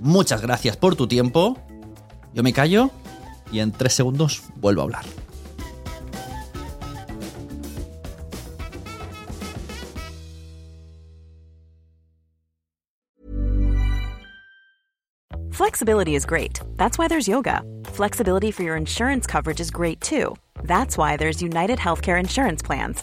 Muchas gracias por tu tiempo. Yo me callo y en tres segundos vuelvo a hablar. Flexibility is great. That's why there's yoga. Flexibility for your insurance coverage is great too. That's why there's United Healthcare Insurance Plans.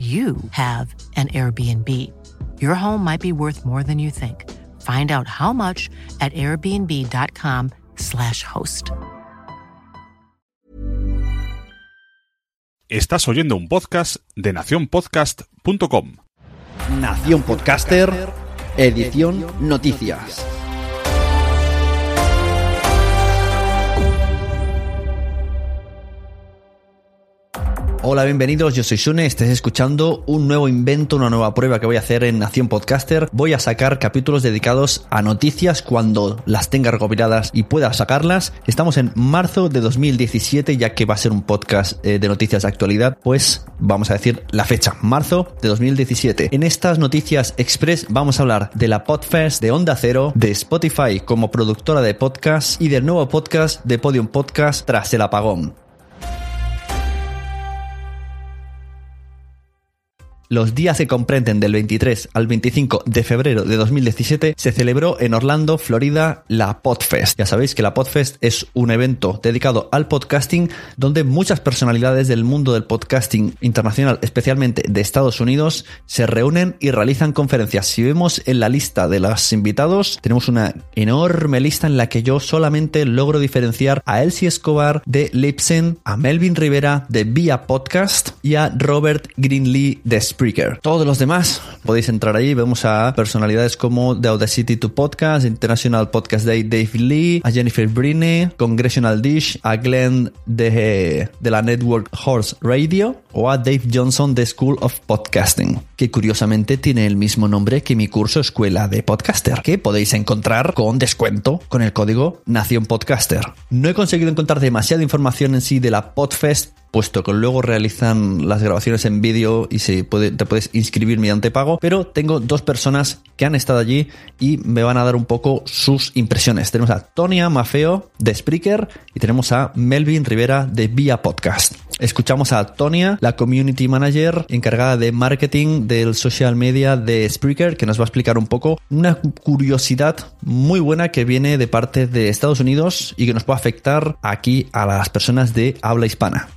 you have an Airbnb. Your home might be worth more than you think. Find out how much at airbnb.com/slash host. Estás oyendo un podcast de nacionpodcast.com. Nación Podcaster, edición Noticias. Hola, bienvenidos. Yo soy Sune. Estés escuchando un nuevo invento, una nueva prueba que voy a hacer en Nación Podcaster. Voy a sacar capítulos dedicados a noticias cuando las tenga recopiladas y pueda sacarlas. Estamos en marzo de 2017, ya que va a ser un podcast eh, de noticias de actualidad. Pues vamos a decir la fecha, marzo de 2017. En estas noticias express vamos a hablar de la Podfest, de Onda Cero, de Spotify como productora de podcast y del nuevo podcast de Podium Podcast tras el apagón. Los días que comprenden del 23 al 25 de febrero de 2017 se celebró en Orlando, Florida, la Podfest. Ya sabéis que la Podfest es un evento dedicado al podcasting donde muchas personalidades del mundo del podcasting internacional, especialmente de Estados Unidos, se reúnen y realizan conferencias. Si vemos en la lista de los invitados, tenemos una enorme lista en la que yo solamente logro diferenciar a Elsie Escobar de Lipsen, a Melvin Rivera de Via Podcast y a Robert Greenlee de Todos los demás podéis entrar ahí. Vemos a personalidades como The Audacity to Podcast, International Podcast Day Dave Lee, a Jennifer Briney, Congressional Dish, a Glenn de, de la Network Horse Radio o a Dave Johnson de School of Podcasting, que curiosamente tiene el mismo nombre que mi curso Escuela de Podcaster, que podéis encontrar con descuento con el código Nación Podcaster. No he conseguido encontrar demasiada información en sí de la Podfest puesto que luego realizan las grabaciones en vídeo y se puede, te puedes inscribir mediante pago, pero tengo dos personas que han estado allí y me van a dar un poco sus impresiones. Tenemos a Tonia Mafeo de Spreaker y tenemos a Melvin Rivera de Via Podcast. Escuchamos a Tonia, la community manager encargada de marketing del social media de Spreaker, que nos va a explicar un poco una curiosidad muy buena que viene de parte de Estados Unidos y que nos puede afectar aquí a las personas de habla hispana.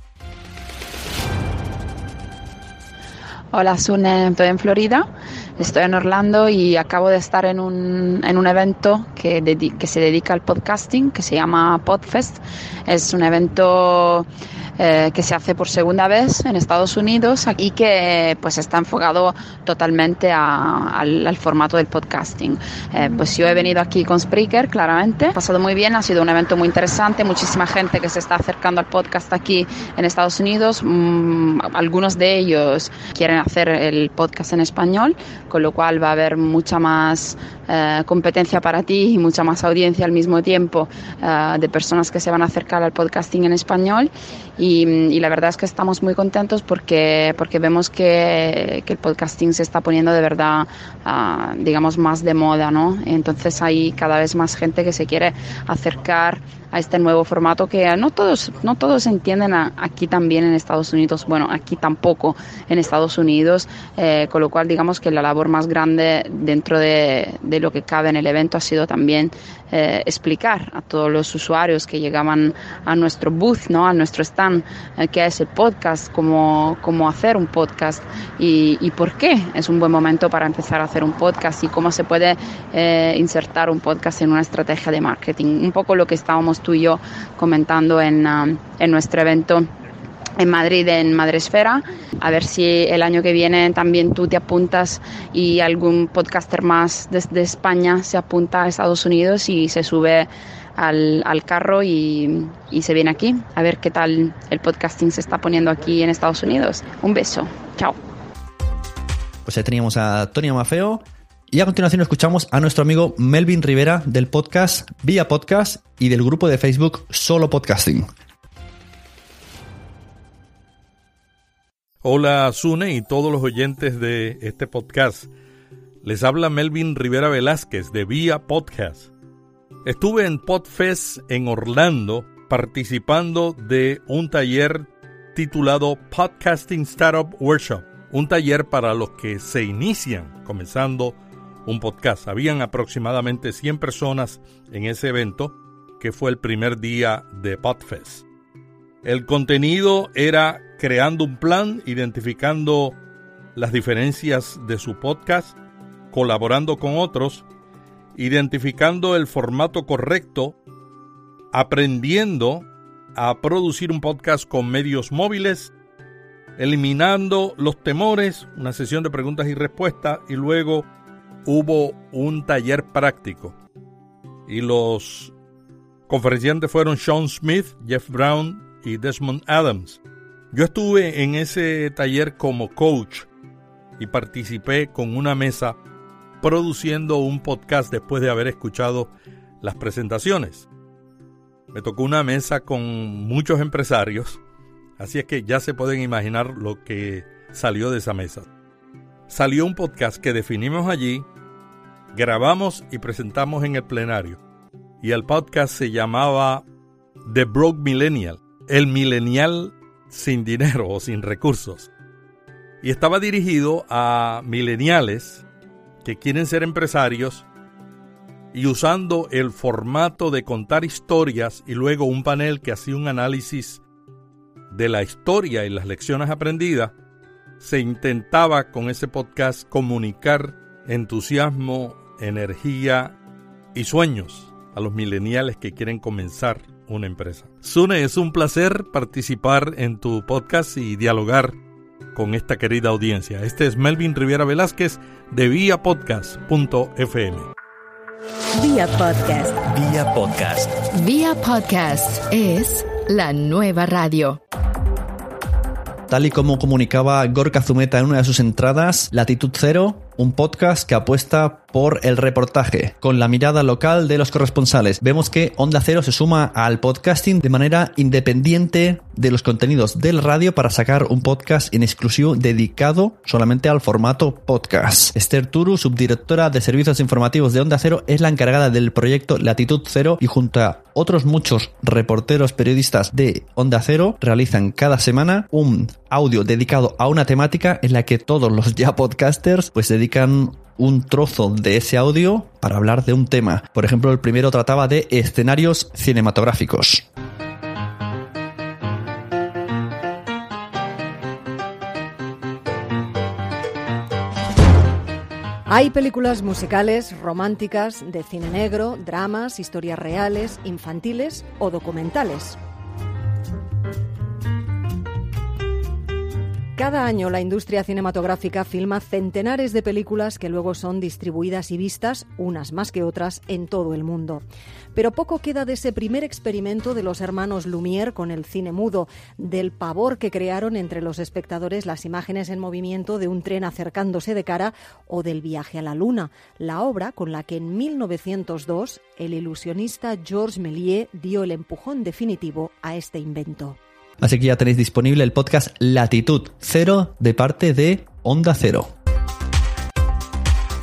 Hola, Sune, estoy en Florida, estoy en Orlando y acabo de estar en un, en un evento que, se dedica al podcasting, que se llama Podfest. Es un evento eh, que se hace por segunda vez en Estados Unidos y que pues está enfocado totalmente al, al, formato del podcasting. Eh, pues yo he venido aquí con Spreaker, claramente, ha pasado muy bien, ha sido un evento muy interesante, muchísima gente que se está acercando al podcast aquí en Estados Unidos, mm, algunos de ellos quieren hacer el podcast en español, con lo cual va a haber mucha más eh, competencia para ti y mucha más audiencia al mismo tiempo eh, de personas que se van a acercar al podcasting en español y, la verdad es que estamos muy contentos porque, porque vemos que, que el podcasting se está poniendo de verdad, uh, digamos, más de moda, ¿no? Entonces hay cada vez más gente que se quiere acercar a este nuevo formato que no todos, no todos entienden aquí también en Estados Unidos, bueno, aquí tampoco en Estados Unidos, eh, con lo cual digamos que la labor más grande dentro de, de lo que cabe en el evento ha sido también eh, explicar a todos los usuarios que llegaban a nuestro booth, ¿no? a nuestro stand, eh, qué es el podcast, cómo, cómo hacer un podcast y, y, por qué es un buen momento para empezar a hacer un podcast y cómo se puede eh, insertar un podcast en una estrategia de marketing. Un poco lo que estábamos tú y yo comentando en, um, en nuestro evento en Madrid, en Madresfera. A ver si el año que viene también tú te apuntas y algún podcaster más desde España se apunta a Estados Unidos y se sube al, al carro y, y, se viene aquí a ver qué tal el podcasting se está poniendo aquí en Estados Unidos. Un beso. Chao. Pues ahí teníamos a Tony Mafeo y a continuación escuchamos a nuestro amigo Melvin Rivera del podcast Vía Podcast y del grupo de Facebook Solo Podcasting. Hola Sune y todos los oyentes de este podcast. Les habla Melvin Rivera Velázquez de Vía Podcast. Estuve en Podfest en Orlando participando de un taller titulado Podcasting Startup Workshop, un taller para los que se inician comenzando un podcast. Habían aproximadamente 100 personas en ese evento, que fue el primer día de Podfest. El contenido era creando un plan, identificando las diferencias de su podcast, colaborando con otros, identificando el formato correcto, aprendiendo a producir un podcast con medios móviles, eliminando los temores, una sesión de preguntas y respuestas y luego hubo un taller práctico y los conferenciantes fueron Sean Smith, Jeff Brown y Desmond Adams. Yo estuve en ese taller como coach y participé con una mesa produciendo un podcast después de haber escuchado las presentaciones. Me tocó una mesa con muchos empresarios, así es que ya se pueden imaginar lo que salió de esa mesa. Salió un podcast que definimos allí grabamos y presentamos en el plenario. Y el podcast se llamaba The Broke Millennial, el millennial sin dinero o sin recursos. Y estaba dirigido a millennials que quieren ser empresarios y usando el formato de contar historias y luego un panel que hacía un análisis de la historia y las lecciones aprendidas, se intentaba con ese podcast comunicar entusiasmo energía y sueños a los millennials que quieren comenzar una empresa. Sune, es un placer participar en tu podcast y dialogar con esta querida audiencia. Este es Melvin Riviera Velázquez de viapodcast.fm. Vía Podcast. Vía Podcast. Vía Podcast es la nueva radio. Tal y como comunicaba Gorka Zumeta en una de sus entradas, Latitud Cero un podcast que apuesta por el reportaje, con la mirada local de los corresponsales. Vemos que Onda Cero se suma al podcasting de manera independiente de los contenidos del radio para sacar un podcast en exclusivo dedicado solamente al formato podcast. Esther Turu, subdirectora de servicios informativos de Onda Cero, es la encargada del proyecto Latitud Cero y junto a otros muchos reporteros periodistas de Onda Cero realizan cada semana un audio dedicado a una temática en la que todos los ya podcasters pues dedican dedican un trozo de ese audio para hablar de un tema. Por ejemplo, el primero trataba de escenarios cinematográficos. Hay películas musicales, románticas, de cine negro, dramas, historias reales, infantiles o documentales. Cada año la industria cinematográfica filma centenares de películas que luego son distribuidas y vistas, unas más que otras, en todo el mundo. Pero poco queda de ese primer experimento de los hermanos Lumière con el cine mudo, del pavor que crearon entre los espectadores las imágenes en movimiento de un tren acercándose de cara o del viaje a la luna, la obra con la que en 1902 el ilusionista Georges Méliès dio el empujón definitivo a este invento. Así que ya tenéis disponible el podcast Latitud Cero de parte de Onda Cero.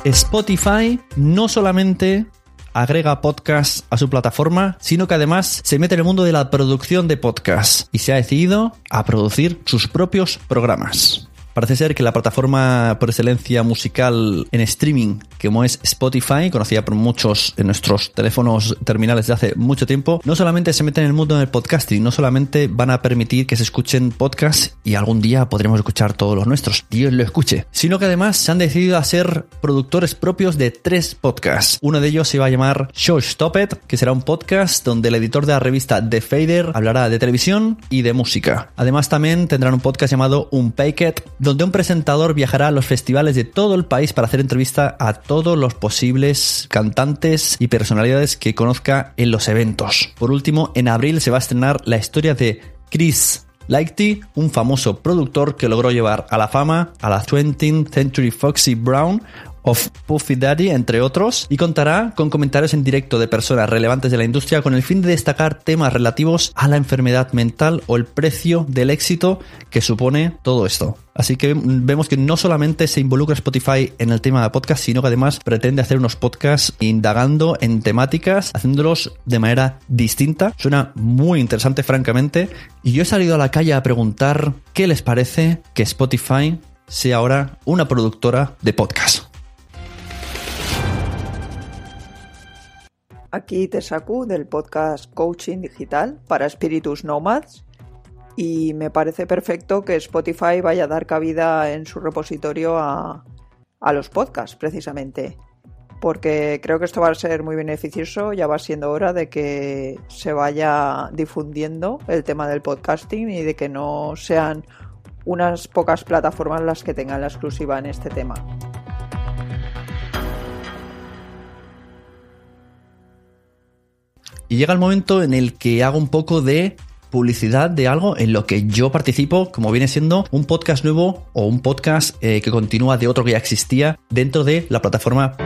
Spotify no solamente agrega podcasts a su plataforma, sino que además se mete en el mundo de la producción de podcasts y se ha decidido a producir sus propios programas. Parece ser que la plataforma por excelencia musical en streaming, como es Spotify, conocida por muchos en nuestros teléfonos terminales de hace mucho tiempo, no solamente se mete en el mundo del podcasting, no solamente van a permitir que se escuchen podcasts y algún día podremos escuchar todos los nuestros, Dios lo escuche, sino que además se han decidido a ser productores propios de tres podcasts. Uno de ellos se va a llamar Show Stop It, que será un podcast donde el editor de la revista The Fader hablará de televisión y de música. Además también tendrán un podcast llamado Unpacked, donde un presentador viajará a los festivales de todo el país para hacer entrevista a todos los posibles cantantes y personalidades que conozca en los eventos. Por último, en abril se va a estrenar la historia de Chris Lighty, un famoso productor que logró llevar a la fama a la 20th Century Foxy Brown of Puffy Daddy, entre otros, y contará con comentarios en directo de personas relevantes de la industria con el fin de destacar temas relativos a la enfermedad mental o el precio del éxito que supone todo esto. Así que vemos que no solamente se involucra Spotify en el tema de podcast, sino que además pretende hacer unos podcasts indagando en temáticas, haciéndolos de manera distinta. Suena muy interesante, francamente. Y yo he salido a la calle a preguntar qué les parece que Spotify sea ahora una productora de podcast. Aquí te saco del podcast Coaching Digital para Espíritus Nomads y me parece perfecto que Spotify vaya a dar cabida en su repositorio a, a los podcasts precisamente. Porque creo que esto va a ser muy beneficioso, ya va siendo hora de que se vaya difundiendo el tema del podcasting y de que no sean unas pocas plataformas las que tengan la exclusiva en este tema. Y llega el momento en el que hago un poco de publicidad de algo en lo que yo participo, como viene siendo un podcast nuevo o un podcast eh, que continúa de otro que ya existía dentro de la plataforma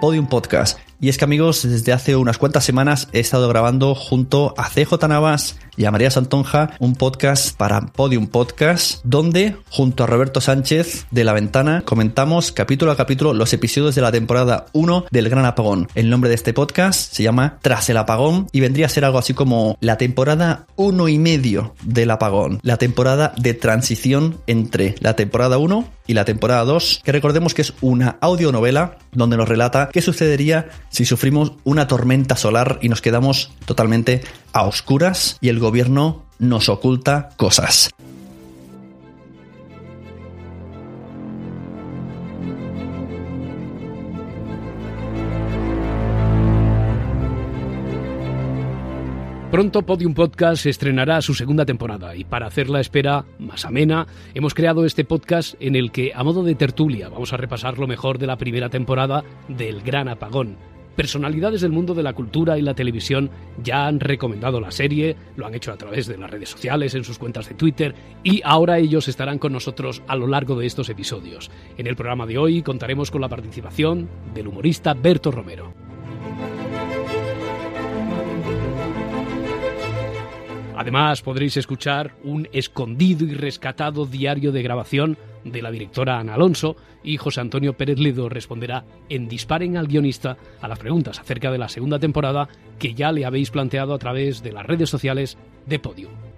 Podium Podcast. Y es que amigos, desde hace unas cuantas semanas he estado grabando junto a CJ Navas y a María Santonja un podcast para Podium Podcast, donde junto a Roberto Sánchez de La Ventana comentamos capítulo a capítulo los episodios de la temporada 1 del Gran Apagón. El nombre de este podcast se llama Tras el Apagón y vendría a ser algo así como la temporada 1 y medio del apagón, la temporada de transición entre la temporada 1 y la temporada 2, que recordemos que es una audionovela donde nos relata qué sucedería si sufrimos una tormenta solar y nos quedamos totalmente a oscuras y el gobierno nos oculta cosas. Pronto Podium Podcast estrenará su segunda temporada y para hacer la espera más amena, hemos creado este podcast en el que, a modo de tertulia, vamos a repasar lo mejor de la primera temporada del Gran Apagón. Personalidades del mundo de la cultura y la televisión ya han recomendado la serie, lo han hecho a través de las redes sociales, en sus cuentas de Twitter, y ahora ellos estarán con nosotros a lo largo de estos episodios. En el programa de hoy contaremos con la participación del humorista Berto Romero. Además, podréis escuchar un escondido y rescatado diario de grabación de la directora Ana Alonso y José Antonio Pérez Ledo responderá en Disparen al guionista a las preguntas acerca de la segunda temporada que ya le habéis planteado a través de las redes sociales de Podium.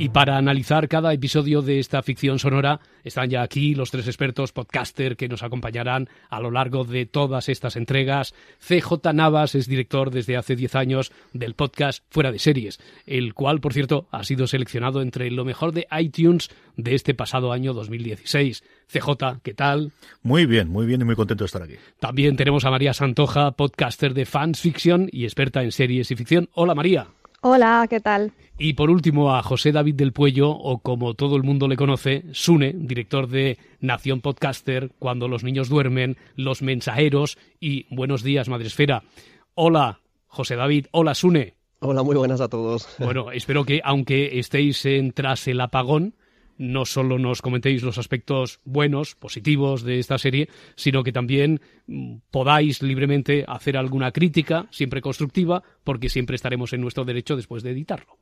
Y para analizar cada episodio de esta ficción sonora están ya aquí los tres expertos podcaster que nos acompañarán a lo largo de todas estas entregas. CJ Navas es director desde hace 10 años del podcast Fuera de Series, el cual, por cierto, ha sido seleccionado entre lo mejor de iTunes de este pasado año 2016. CJ, ¿qué tal? Muy bien, muy bien y muy contento de estar aquí. También tenemos a María Santoja, podcaster de Fans Fiction y experta en series y ficción. Hola María. Hola, ¿qué tal? Y por último a José David del Puello, o como todo el mundo le conoce, Sune, director de Nación Podcaster, Cuando los niños duermen, Los Mensajeros y Buenos días, Madresfera. Hola, José David. Hola, Sune. Hola, muy buenas a todos. Bueno, espero que aunque estéis en tras el apagón, no solo nos comentéis los aspectos buenos, positivos de esta serie, sino que también mm, podáis libremente hacer alguna crítica, siempre constructiva, porque siempre estaremos en nuestro derecho después de editarlo.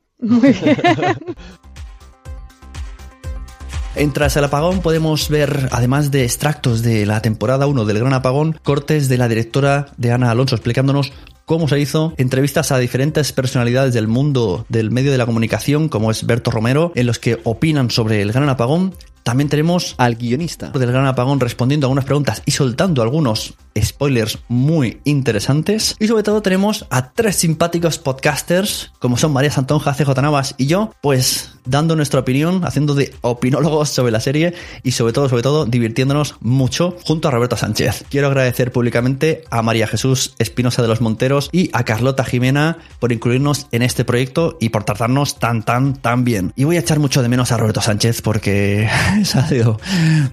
En Tras el Apagón podemos ver, además de extractos de la temporada 1 del Gran Apagón, cortes de la directora de Ana Alonso explicándonos cómo se hizo, entrevistas a diferentes personalidades del mundo del medio de la comunicación, como es Berto Romero, en los que opinan sobre el Gran Apagón. También tenemos al guionista del Gran Apagón respondiendo a algunas preguntas y soltando algunos spoilers muy interesantes. Y sobre todo tenemos a tres simpáticos podcasters, como son María Santonja, CJ Navas y yo, pues dando nuestra opinión, haciendo de opinólogos sobre la serie y sobre todo, sobre todo, divirtiéndonos mucho junto a Roberto Sánchez. Quiero agradecer públicamente a María Jesús Espinosa de los Monteros y a Carlota Jimena por incluirnos en este proyecto y por tratarnos tan, tan, tan bien. Y voy a echar mucho de menos a Roberto Sánchez porque ha sido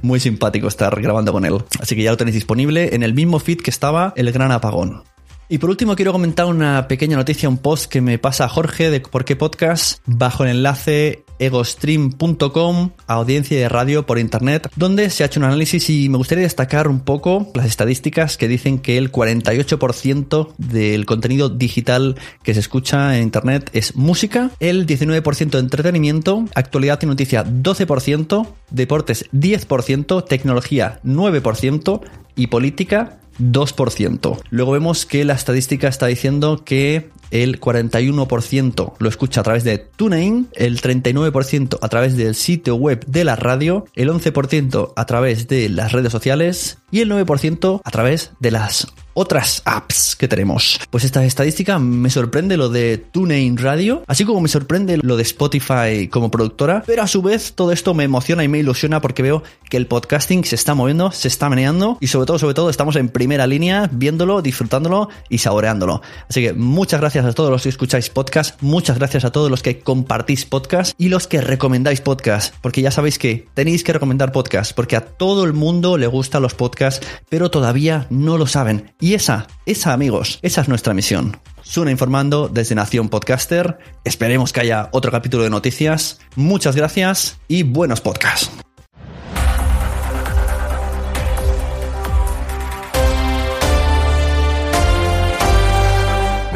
muy simpático estar grabando con él. Así que ya lo tenéis disponible en el mismo feed que estaba El Gran Apagón. Y por último quiero comentar una pequeña noticia, un post que me pasa Jorge de Por qué Podcast bajo el enlace egostream.com, audiencia de radio por internet, donde se ha hecho un análisis y me gustaría destacar un poco las estadísticas que dicen que el 48% del contenido digital que se escucha en internet es música, el 19% de entretenimiento, actualidad y noticia 12%, deportes 10%, tecnología 9% y política 2%. Luego vemos que la estadística está diciendo que el 41% lo escucha a través de TuneIn, el 39% a través del sitio web de la radio, el 11% a través de las redes sociales y el 9% a través de las otras apps que tenemos. Pues esta estadística me sorprende lo de TuneIn Radio, así como me sorprende lo de Spotify como productora, pero a su vez todo esto me emociona y me ilusiona porque veo que el podcasting se está moviendo, se está meneando y sobre todo, sobre todo estamos en primera línea viéndolo, disfrutándolo y saboreándolo. Así que muchas gracias a todos los que escucháis podcast, muchas gracias a todos los que compartís podcast y los que recomendáis podcast, porque ya sabéis que tenéis que recomendar podcast, porque a todo el mundo le gustan los podcasts, pero todavía no lo saben. Y esa, esa amigos, esa es nuestra misión. Suna informando desde Nación Podcaster. Esperemos que haya otro capítulo de noticias. Muchas gracias y buenos podcasts.